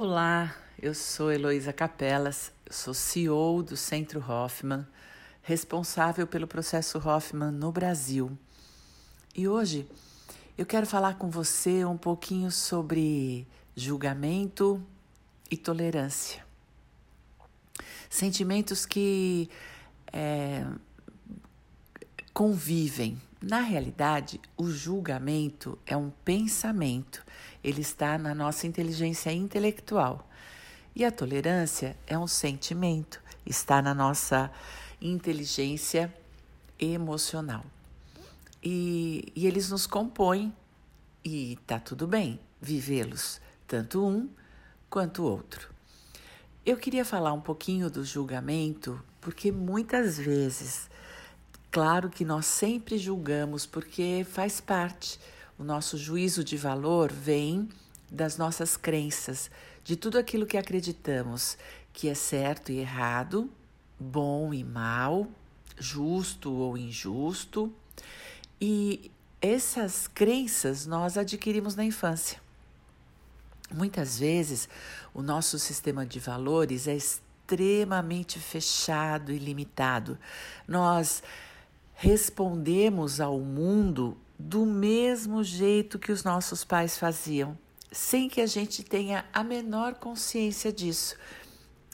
Olá, eu sou Heloísa Capelas, sou CEO do Centro Hoffman, responsável pelo processo Hoffman no Brasil. E hoje eu quero falar com você um pouquinho sobre julgamento e tolerância. Sentimentos que é, convivem. Na realidade, o julgamento é um pensamento ele está na nossa inteligência intelectual. E a tolerância é um sentimento, está na nossa inteligência emocional. E, e eles nos compõem e tá tudo bem vivê-los, tanto um quanto o outro. Eu queria falar um pouquinho do julgamento, porque muitas vezes, claro que nós sempre julgamos, porque faz parte o nosso juízo de valor vem das nossas crenças, de tudo aquilo que acreditamos que é certo e errado, bom e mal, justo ou injusto. E essas crenças nós adquirimos na infância. Muitas vezes o nosso sistema de valores é extremamente fechado e limitado. Nós respondemos ao mundo do mesmo jeito que os nossos pais faziam, sem que a gente tenha a menor consciência disso.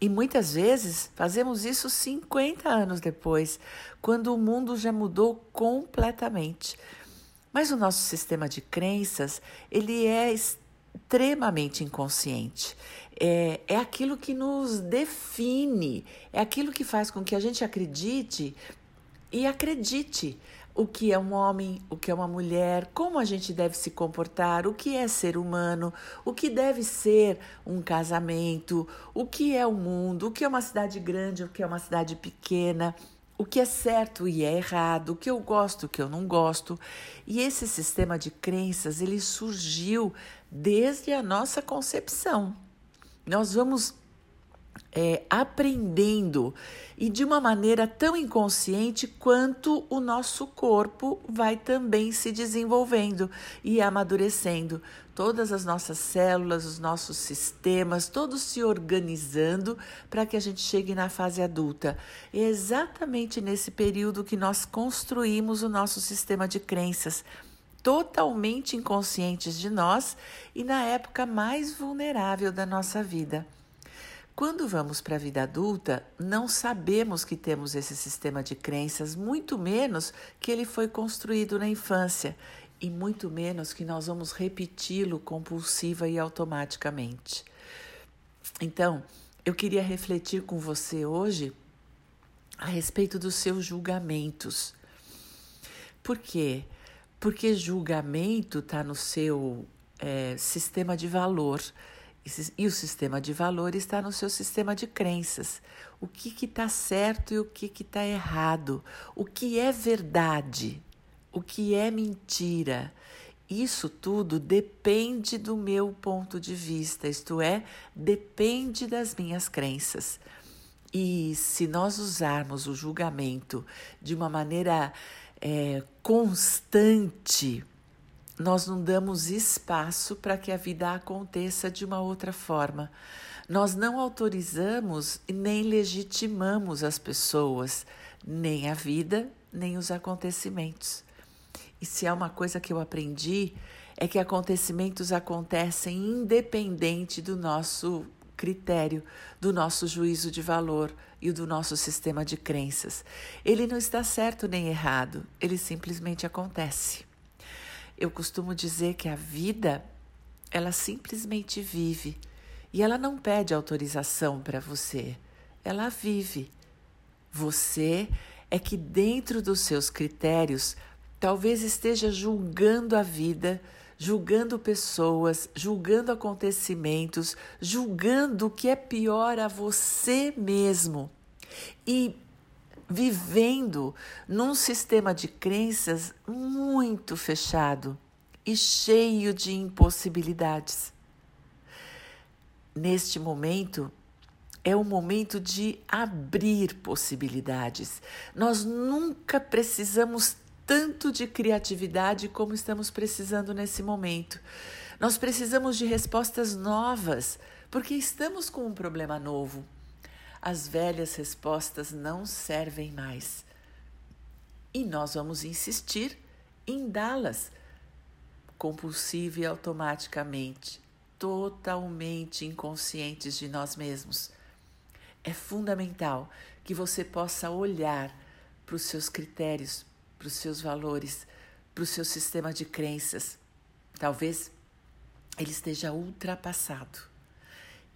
E muitas vezes fazemos isso 50 anos depois, quando o mundo já mudou completamente. Mas o nosso sistema de crenças, ele é extremamente inconsciente. É, é aquilo que nos define, é aquilo que faz com que a gente acredite e acredite o que é um homem, o que é uma mulher, como a gente deve se comportar, o que é ser humano, o que deve ser um casamento, o que é o mundo, o que é uma cidade grande, o que é uma cidade pequena, o que é certo e é errado, o que eu gosto, o que eu não gosto. E esse sistema de crenças, ele surgiu desde a nossa concepção. Nós vamos é, aprendendo e de uma maneira tão inconsciente quanto o nosso corpo vai também se desenvolvendo e amadurecendo. Todas as nossas células, os nossos sistemas, todos se organizando para que a gente chegue na fase adulta. É exatamente nesse período que nós construímos o nosso sistema de crenças totalmente inconscientes de nós e na época mais vulnerável da nossa vida. Quando vamos para a vida adulta, não sabemos que temos esse sistema de crenças, muito menos que ele foi construído na infância e muito menos que nós vamos repeti-lo compulsiva e automaticamente. Então, eu queria refletir com você hoje a respeito dos seus julgamentos. Por quê? Porque julgamento está no seu é, sistema de valor. E o sistema de valor está no seu sistema de crenças. O que está certo e o que está errado. O que é verdade. O que é mentira. Isso tudo depende do meu ponto de vista, isto é, depende das minhas crenças. E se nós usarmos o julgamento de uma maneira é, constante, nós não damos espaço para que a vida aconteça de uma outra forma. Nós não autorizamos e nem legitimamos as pessoas, nem a vida, nem os acontecimentos. E se há uma coisa que eu aprendi, é que acontecimentos acontecem independente do nosso critério, do nosso juízo de valor e do nosso sistema de crenças. Ele não está certo nem errado, ele simplesmente acontece. Eu costumo dizer que a vida, ela simplesmente vive e ela não pede autorização para você, ela vive. Você é que, dentro dos seus critérios, talvez esteja julgando a vida, julgando pessoas, julgando acontecimentos, julgando o que é pior a você mesmo. E vivendo num sistema de crenças muito fechado e cheio de impossibilidades. Neste momento, é o momento de abrir possibilidades. Nós nunca precisamos tanto de criatividade como estamos precisando nesse momento. Nós precisamos de respostas novas, porque estamos com um problema novo. As velhas respostas não servem mais. E nós vamos insistir em dá-las compulsiva e automaticamente, totalmente inconscientes de nós mesmos. É fundamental que você possa olhar para os seus critérios, para os seus valores, para o seu sistema de crenças. Talvez ele esteja ultrapassado.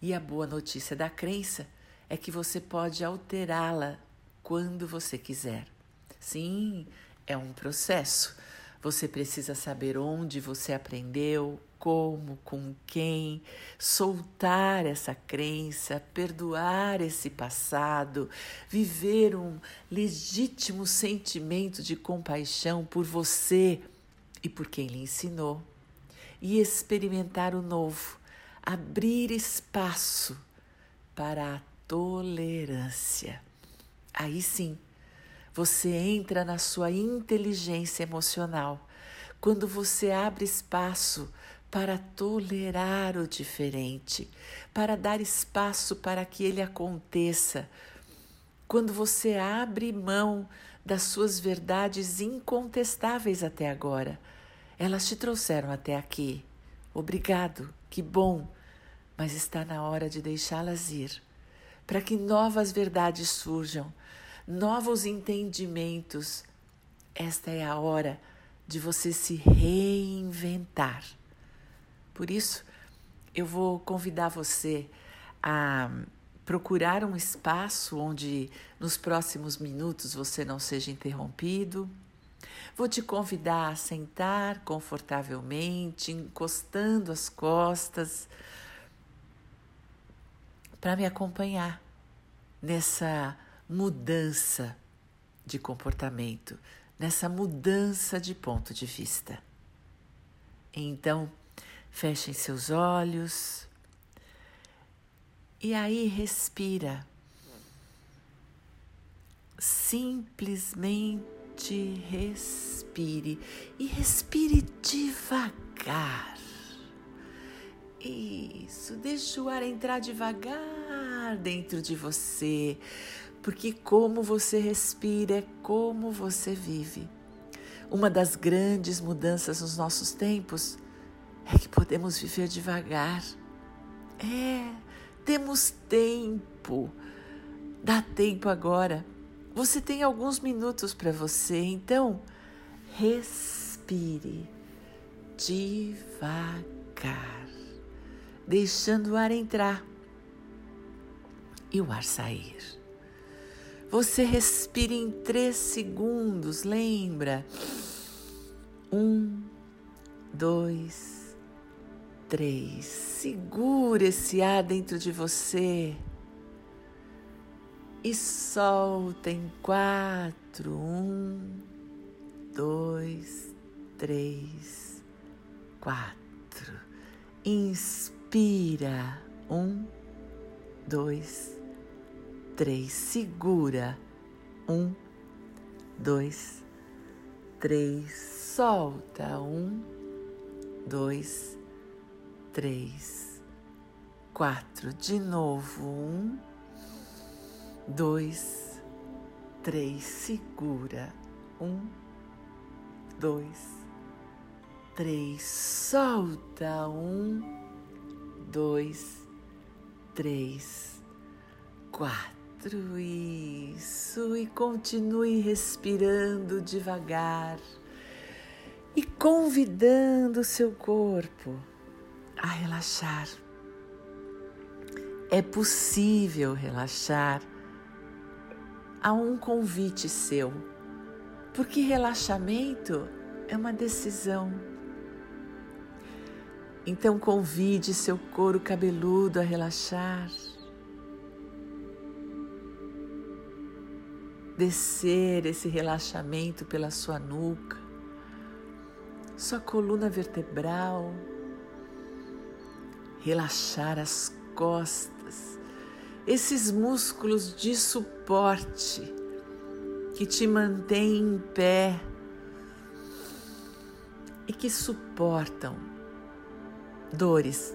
E a boa notícia da crença é que você pode alterá-la quando você quiser. Sim, é um processo. Você precisa saber onde você aprendeu, como, com quem, soltar essa crença, perdoar esse passado, viver um legítimo sentimento de compaixão por você e por quem lhe ensinou, e experimentar o novo, abrir espaço para a tolerância. Aí sim, você entra na sua inteligência emocional quando você abre espaço para tolerar o diferente, para dar espaço para que ele aconteça. Quando você abre mão das suas verdades incontestáveis até agora, elas te trouxeram até aqui. Obrigado, que bom, mas está na hora de deixá-las ir, para que novas verdades surjam, novos entendimentos. Esta é a hora de você se reinventar. Por isso, eu vou convidar você a procurar um espaço onde nos próximos minutos você não seja interrompido. Vou te convidar a sentar confortavelmente, encostando as costas, para me acompanhar nessa mudança de comportamento, nessa mudança de ponto de vista. Então, Fechem seus olhos e aí respira. Simplesmente respire e respire devagar. Isso, deixa o ar entrar devagar dentro de você, porque como você respira é como você vive. Uma das grandes mudanças nos nossos tempos é que podemos viver devagar. É, temos tempo. Dá tempo agora. Você tem alguns minutos para você, então respire devagar, deixando o ar entrar e o ar sair. Você respira em três segundos, lembra? Um, dois, três. Segura esse ar dentro de você e solta em quatro. Um, dois, três, quatro. Inspira. Um, dois, três. Segura. Um, dois, três. Solta. Um, dois, três, quatro. De novo, um, dois, três. Segura. Um, dois, três. Solta. Um, dois, três, quatro. Isso. E continue respirando devagar e convidando o seu corpo a relaxar. É possível relaxar. Há um convite seu, porque relaxamento é uma decisão. Então convide seu couro cabeludo a relaxar. Descer esse relaxamento pela sua nuca, sua coluna vertebral, relaxar as costas, esses músculos de suporte que te mantêm em pé e que suportam dores,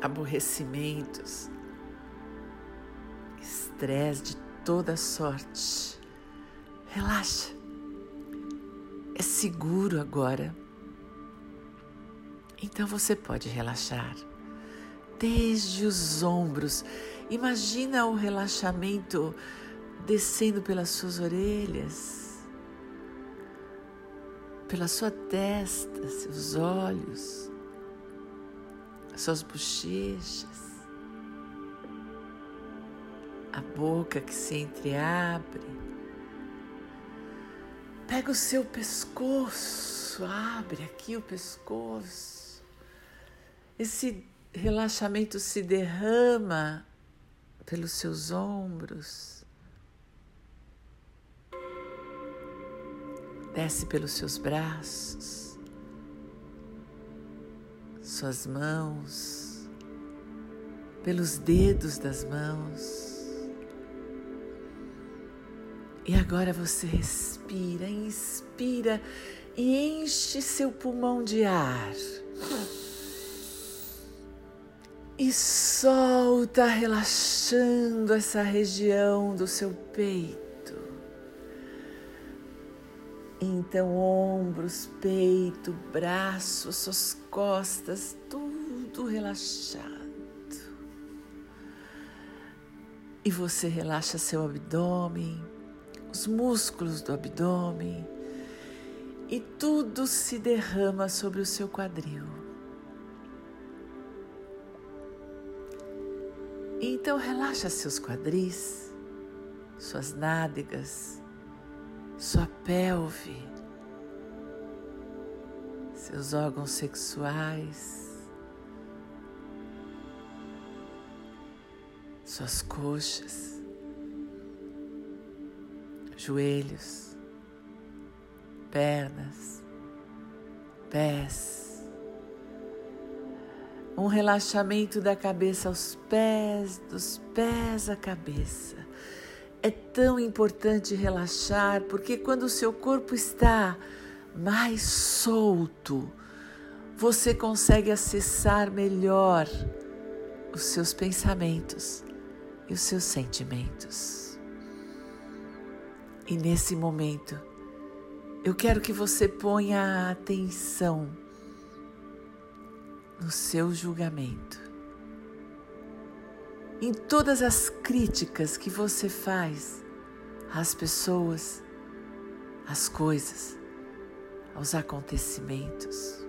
aborrecimentos, estresse de toda sorte. Relaxa. É seguro agora. Então você pode relaxar. Desde os ombros. Imagina o relaxamento descendo pelas suas orelhas, pela sua testa, seus olhos, suas bochechas, a boca que se entreabre. Pega o seu pescoço, abre aqui o pescoço. Esse relaxamento se derrama pelos seus ombros, desce pelos seus braços, suas mãos, pelos dedos das mãos. E agora você respira, inspira e enche seu pulmão de ar. E solta, relaxando essa região do seu peito. Então, ombros, peito, braços, suas costas, tudo relaxado. E você relaxa seu abdômen os músculos do abdômen e tudo se derrama sobre o seu quadril. Então relaxa seus quadris, suas nádegas, sua pelve, seus órgãos sexuais, suas coxas joelhos, pernas, pés. Um relaxamento da cabeça aos pés, dos pés à cabeça. É tão importante relaxar porque quando o seu corpo está mais solto, você consegue acessar melhor os seus pensamentos e os seus sentimentos. E nesse momento, eu quero que você ponha atenção no seu julgamento, em todas as críticas que você faz às pessoas, às coisas, aos acontecimentos.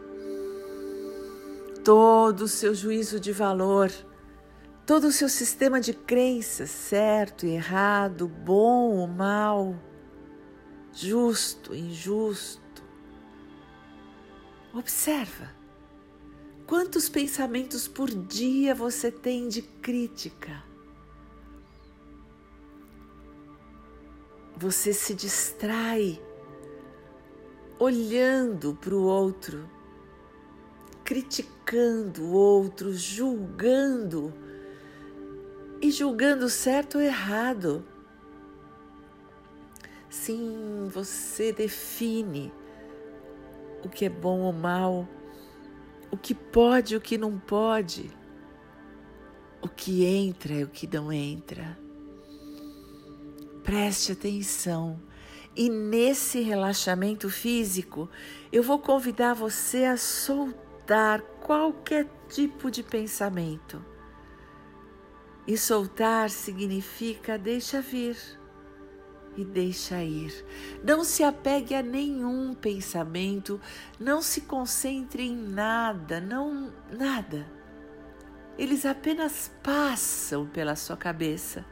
Todo o seu juízo de valor, todo o seu sistema de crenças, certo e errado, bom ou mal, justo, injusto. Observa quantos pensamentos por dia você tem de crítica. Você se distrai olhando para o outro, criticando o outro, julgando e julgando certo ou errado. Sim, você define o que é bom ou mal, o que pode e o que não pode, o que entra e o que não entra. Preste atenção. E nesse relaxamento físico, eu vou convidar você a soltar qualquer tipo de pensamento e soltar significa deixa vir e deixa ir. Não se apegue a nenhum pensamento, não se concentre em nada, não nada. Eles apenas passam pela sua cabeça.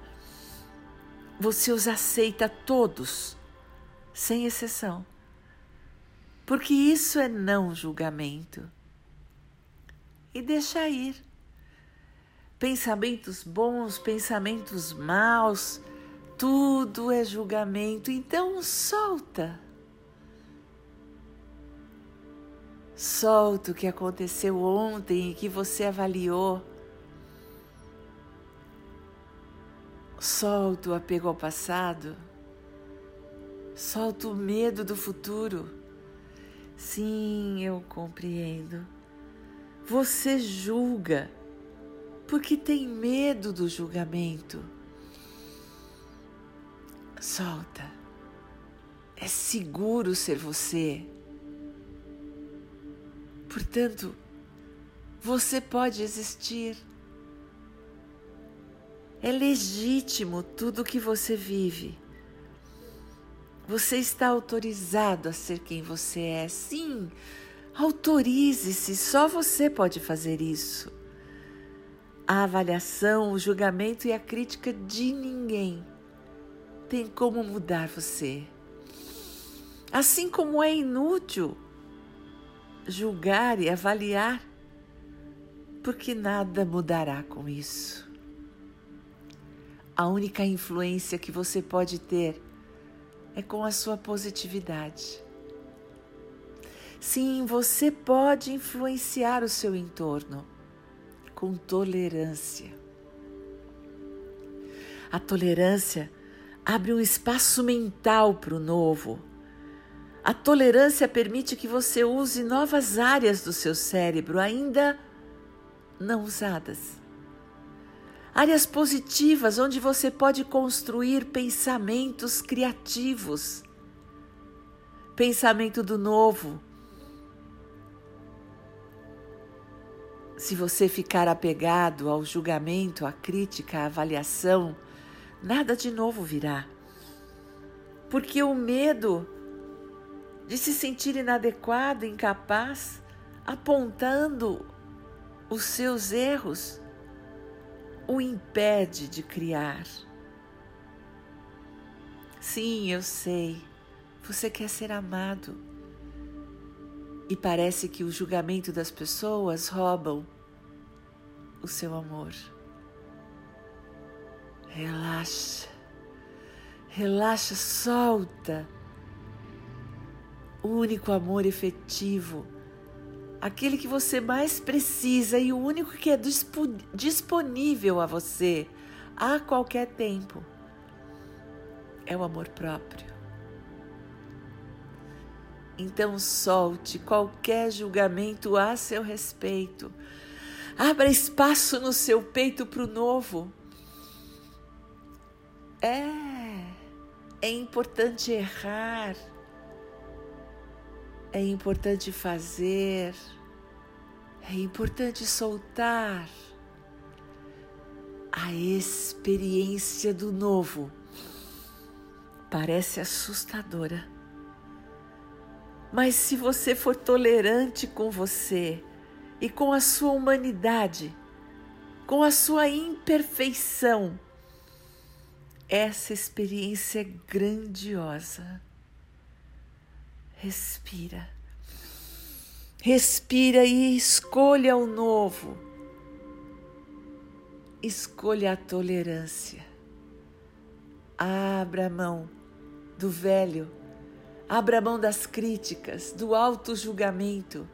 Você os aceita todos, sem exceção. Porque isso é não julgamento. E deixa ir pensamentos bons, pensamentos maus, tudo é julgamento. Então solta. Solta o que aconteceu ontem e que você avaliou. Solta o apego ao passado. Solta o medo do futuro. Sim, eu compreendo. Você julga porque tem medo do julgamento. Solta. É seguro ser você. Portanto, você pode existir. É legítimo tudo que você vive. Você está autorizado a ser quem você é. Sim, autorize-se, só você pode fazer isso. A avaliação, o julgamento e a crítica de ninguém tem como mudar você. Assim como é inútil julgar e avaliar, porque nada mudará com isso. A única influência que você pode ter é com a sua positividade. Sim, você pode influenciar o seu entorno com tolerância. A tolerância abre um espaço mental para o novo. A tolerância permite que você use novas áreas do seu cérebro ainda não usadas. Áreas positivas onde você pode construir pensamentos criativos. Pensamento do novo. Se você ficar apegado ao julgamento, à crítica, à avaliação, nada de novo virá. Porque o medo de se sentir inadequado, incapaz, apontando os seus erros, o impede de criar. Sim, eu sei, você quer ser amado. E parece que o julgamento das pessoas roubam o seu amor. Relaxa, relaxa, solta. O único amor efetivo aquele que você mais precisa e o único que é disponível a você a qualquer tempo é o amor próprio. Então solte qualquer julgamento a seu respeito. Abra espaço no seu peito para o novo. É, é importante errar é importante fazer, é importante soltar. A experiência do novo parece assustadora. Mas se você for tolerante com você e com a sua humanidade, com a sua imperfeição, essa experiência é grandiosa. Respira. Respira e escolha o novo. Escolha a tolerância. Abra a mão do velho. Abra a mão das críticas, do auto-julgamento.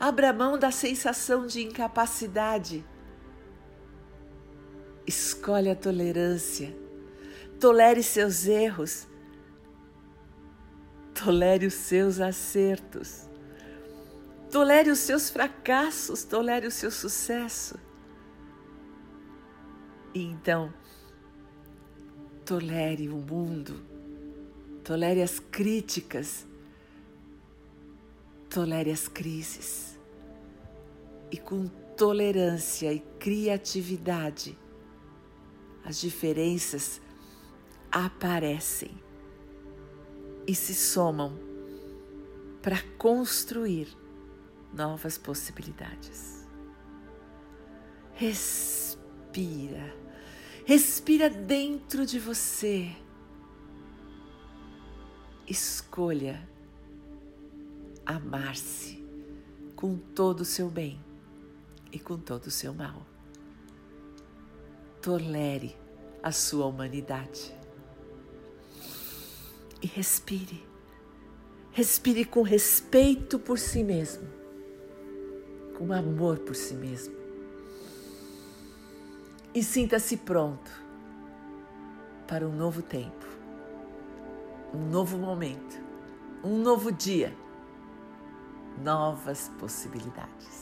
Abra a mão da sensação de incapacidade. Escolhe a tolerância. Tolere seus erros Tolere os seus acertos. Tolere os seus fracassos, tolere o seu sucesso. E então, tolere o mundo, tolere as críticas, tolere as crises. E com tolerância e criatividade, as diferenças aparecem e se somam para construir novas possibilidades. Respira, respira dentro de você. Escolha amar-se com todo o seu bem e com todo o seu mal. Tolere a sua humanidade e respire. Respire com respeito por si mesmo, com amor por si mesmo. E sinta-se pronto para um novo tempo, um novo momento, um novo dia, novas possibilidades.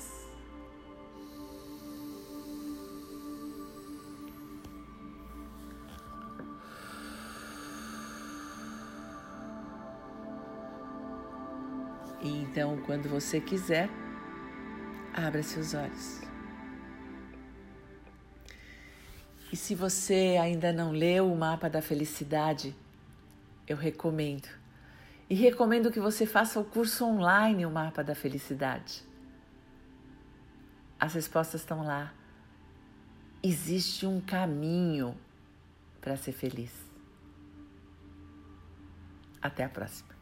E então, quando você quiser, abra seus olhos. E se você ainda não leu o mapa da felicidade, eu recomendo. E recomendo que você faça o curso online O Mapa da Felicidade. As respostas estão lá. Existe um caminho para ser feliz. Até a próxima.